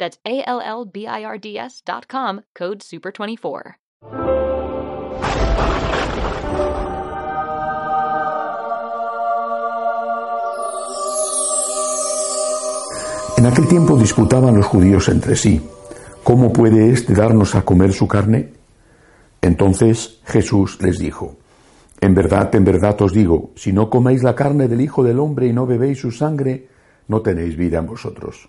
That's A-L-L-B-I-R-D-S dot com, code SUPER24. En aquel tiempo disputaban los judíos entre sí, ¿cómo puede éste darnos a comer su carne? Entonces Jesús les dijo, En verdad, en verdad os digo, si no coméis la carne del Hijo del Hombre y no bebéis su sangre, no tenéis vida en vosotros.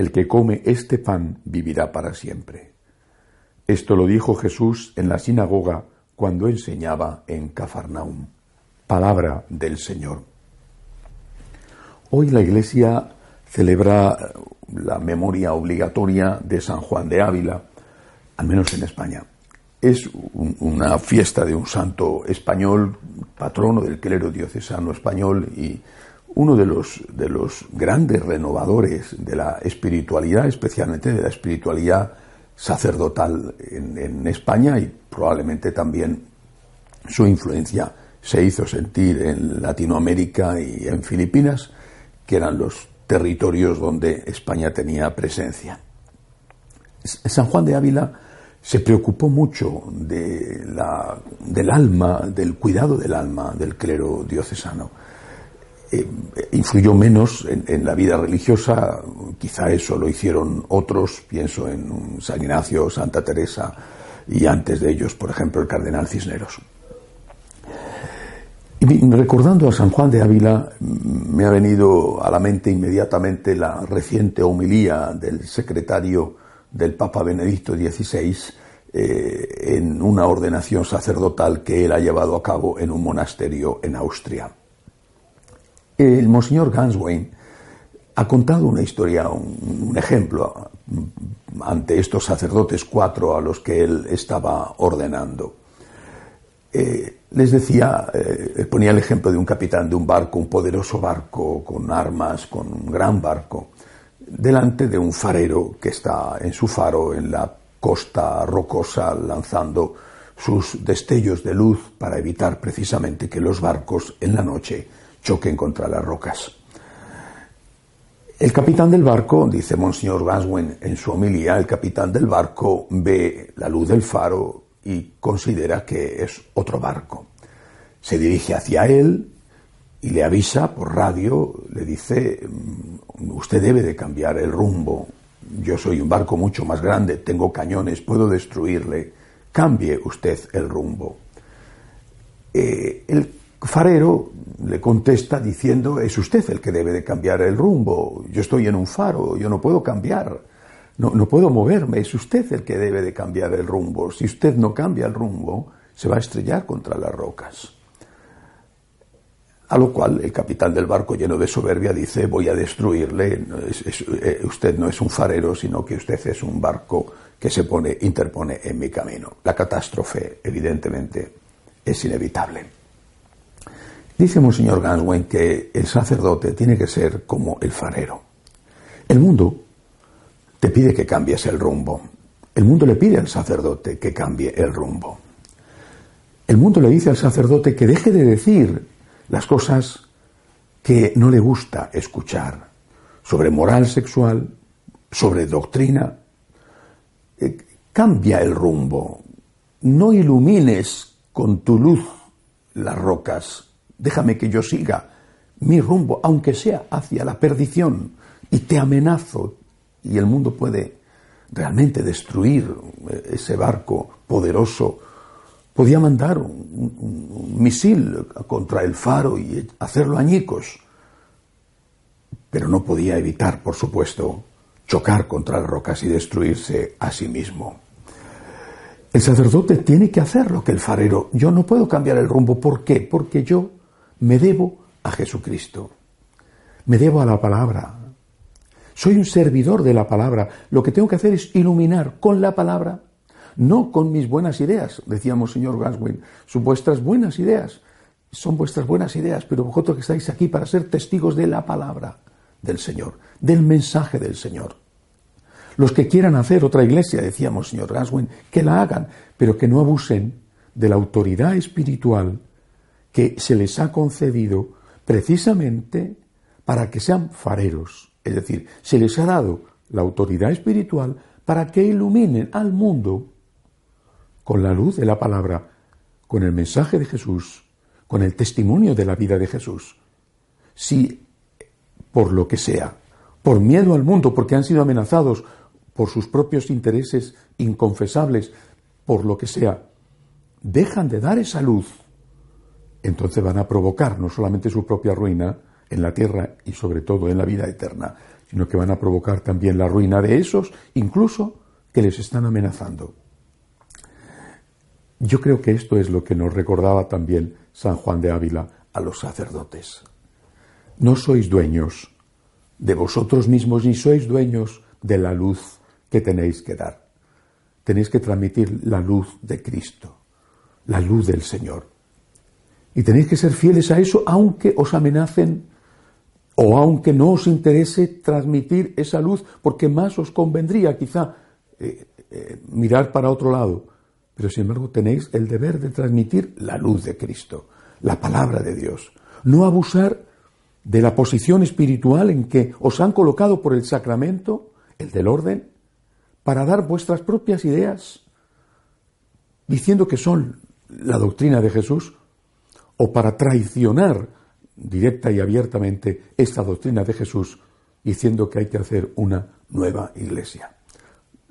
El que come este pan vivirá para siempre. Esto lo dijo Jesús en la sinagoga cuando enseñaba en Cafarnaum. Palabra del Señor. Hoy la Iglesia celebra la memoria obligatoria de San Juan de Ávila, al menos en España. Es una fiesta de un santo español, patrono del clero diocesano español y uno de los, de los grandes renovadores de la espiritualidad, especialmente de la espiritualidad sacerdotal en, España y probablemente también su influencia se hizo sentir en Latinoamérica y en Filipinas que eran los territorios donde España tenía presencia. San Juan de Ávila se preocupó mucho de la, del alma, del cuidado del alma del clero diocesano. Eh, influyó menos en, la vida religiosa, quizá eso lo hicieron otros, pienso en San Ignacio, Santa Teresa y antes de ellos, por ejemplo, el cardenal Cisneros. Y recordando a San Juan de Ávila, me ha venido a la mente inmediatamente la reciente homilía del secretario del Papa Benedicto XVI eh, en una ordenación sacerdotal que él ha llevado a cabo en un monasterio en Austria. El Monseñor Ganswein ha contado una historia, un, ejemplo ante estos sacerdotes cuatro a los que él estaba ordenando. Eh, les decía, eh, ponía el ejemplo de un capitán de un barco, un poderoso barco con armas, con un gran barco, delante de un farero que está en su faro en la costa rocosa lanzando sus destellos de luz para evitar precisamente que los barcos en la noche choquen contra las rocas. El capitán del barco, dice Monseñor Gaswen en su homilía, el capitán del barco ve la luz del faro y considera que es otro barco. Se dirige hacia él y le avisa por radio, le dice, mm, usted debe de cambiar el rumbo, yo soy un barco mucho más grande, tengo cañones, puedo destruirle, cambie usted el rumbo. Eh, el farero le contesta diciendo, es usted el que debe de cambiar el rumbo, yo estoy en un faro, yo no puedo cambiar. No, no, puedo moverme, es usted el que debe de cambiar el rumbo. Si usted no cambia el rumbo, se va a estrellar contra las rocas. A lo cual el capitán del barco, lleno de soberbia, dice, voy a destruirle, es, es, eh, usted no es un farero, sino que usted es un barco que se pone, interpone en mi camino. La catástrofe, evidentemente, es inevitable. Dice Monseñor Ganswen que el sacerdote tiene que ser como el farero. El mundo te pide que cambies el rumbo. El mundo le pide al sacerdote que cambie el rumbo. El mundo le dice al sacerdote que deje de decir las cosas que no le gusta escuchar sobre moral sexual, sobre doctrina. Eh, cambia el rumbo. No ilumines con tu luz las rocas. Déjame que yo siga mi rumbo, aunque sea hacia la perdición, y te amenazo. Y el mundo puede realmente destruir eh, ese barco poderoso. Podía mandar un, misil contra el faro y hacerlo añicos, pero no podía evitar, por supuesto, chocar contra las rocas y destruirse a sí mismo. El sacerdote tiene que hacer lo que el farero. Yo no puedo cambiar el rumbo. ¿Por qué? Porque yo me debo a Jesucristo. Me debo a la palabra. Soy un servidor de la palabra. Lo que tengo que hacer es iluminar con la palabra, no con mis buenas ideas, decíamos señor Gaswin, son vuestras buenas ideas. Son vuestras buenas ideas, pero vosotros que estáis aquí para ser testigos de la palabra del Señor, del mensaje del Señor. Los que quieran hacer otra iglesia, decíamos señor Gaswin, que la hagan, pero que no abusen de la autoridad espiritual que se les ha concedido precisamente para que sean fareros. Es decir, se les ha dado la autoridad espiritual para que iluminen al mundo con la luz de la palabra, con el mensaje de Jesús, con el testimonio de la vida de Jesús. Si, por lo que sea, por miedo al mundo, porque han sido amenazados por sus propios intereses inconfesables, por lo que sea, dejan de dar esa luz entonces van a provocar no solamente su propia ruina en la tierra y sobre todo en la vida eterna, sino que van a provocar también la ruina de esos, incluso que les están amenazando. Yo creo que esto es lo que nos recordaba también San Juan de Ávila a los sacerdotes. No sois dueños de vosotros mismos ni sois dueños de la luz que tenéis que dar. Tenéis que transmitir la luz de Cristo, la luz del Señor. Y tenéis que ser fieles a eso aunque os amenacen o aunque no os interese transmitir esa luz, porque más os convendría quizá eh, eh, mirar para otro lado. Pero sin embargo tenéis el deber de transmitir la luz de Cristo, la palabra de Dios. No abusar de la posición espiritual en que os han colocado por el sacramento, el del orden, para dar vuestras propias ideas, diciendo que son la doctrina de Jesús, o para traicionar directa y abiertamente esta doctrina de Jesús, diciendo que hay que hacer una nueva iglesia.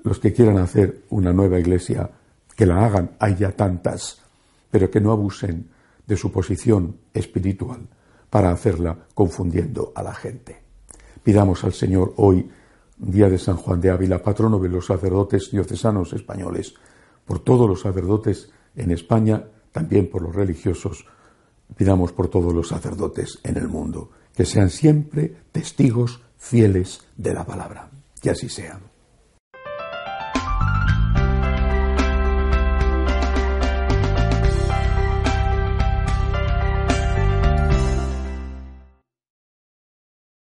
Los que quieran hacer una nueva iglesia, que la hagan, hay ya tantas, pero que no abusen de su posición espiritual para hacerla confundiendo a la gente. Pidamos al Señor hoy, día de San Juan de Ávila, patrono de los sacerdotes diocesanos españoles, por todos los sacerdotes en España, también por los religiosos, Pidamos por todos los sacerdotes en el mundo, que sean siempre testigos fieles de la palabra. Que así sea.